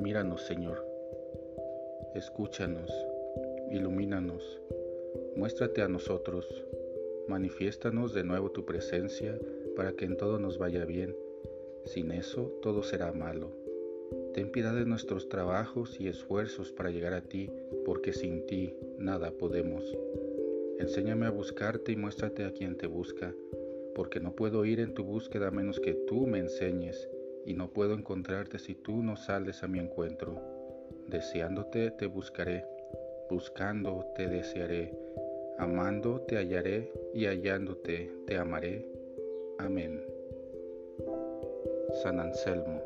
Míranos, Señor. Escúchanos, ilumínanos, muéstrate a nosotros, manifiéstanos de nuevo tu presencia para que en todo nos vaya bien. Sin eso todo será malo. Ten piedad de nuestros trabajos y esfuerzos para llegar a ti, porque sin ti nada podemos. Enséñame a buscarte y muéstrate a quien te busca, porque no puedo ir en tu búsqueda menos que tú me enseñes, y no puedo encontrarte si tú no sales a mi encuentro. Deseándote te buscaré, buscando te desearé, amando te hallaré y hallándote te amaré. Amén. San Anselmo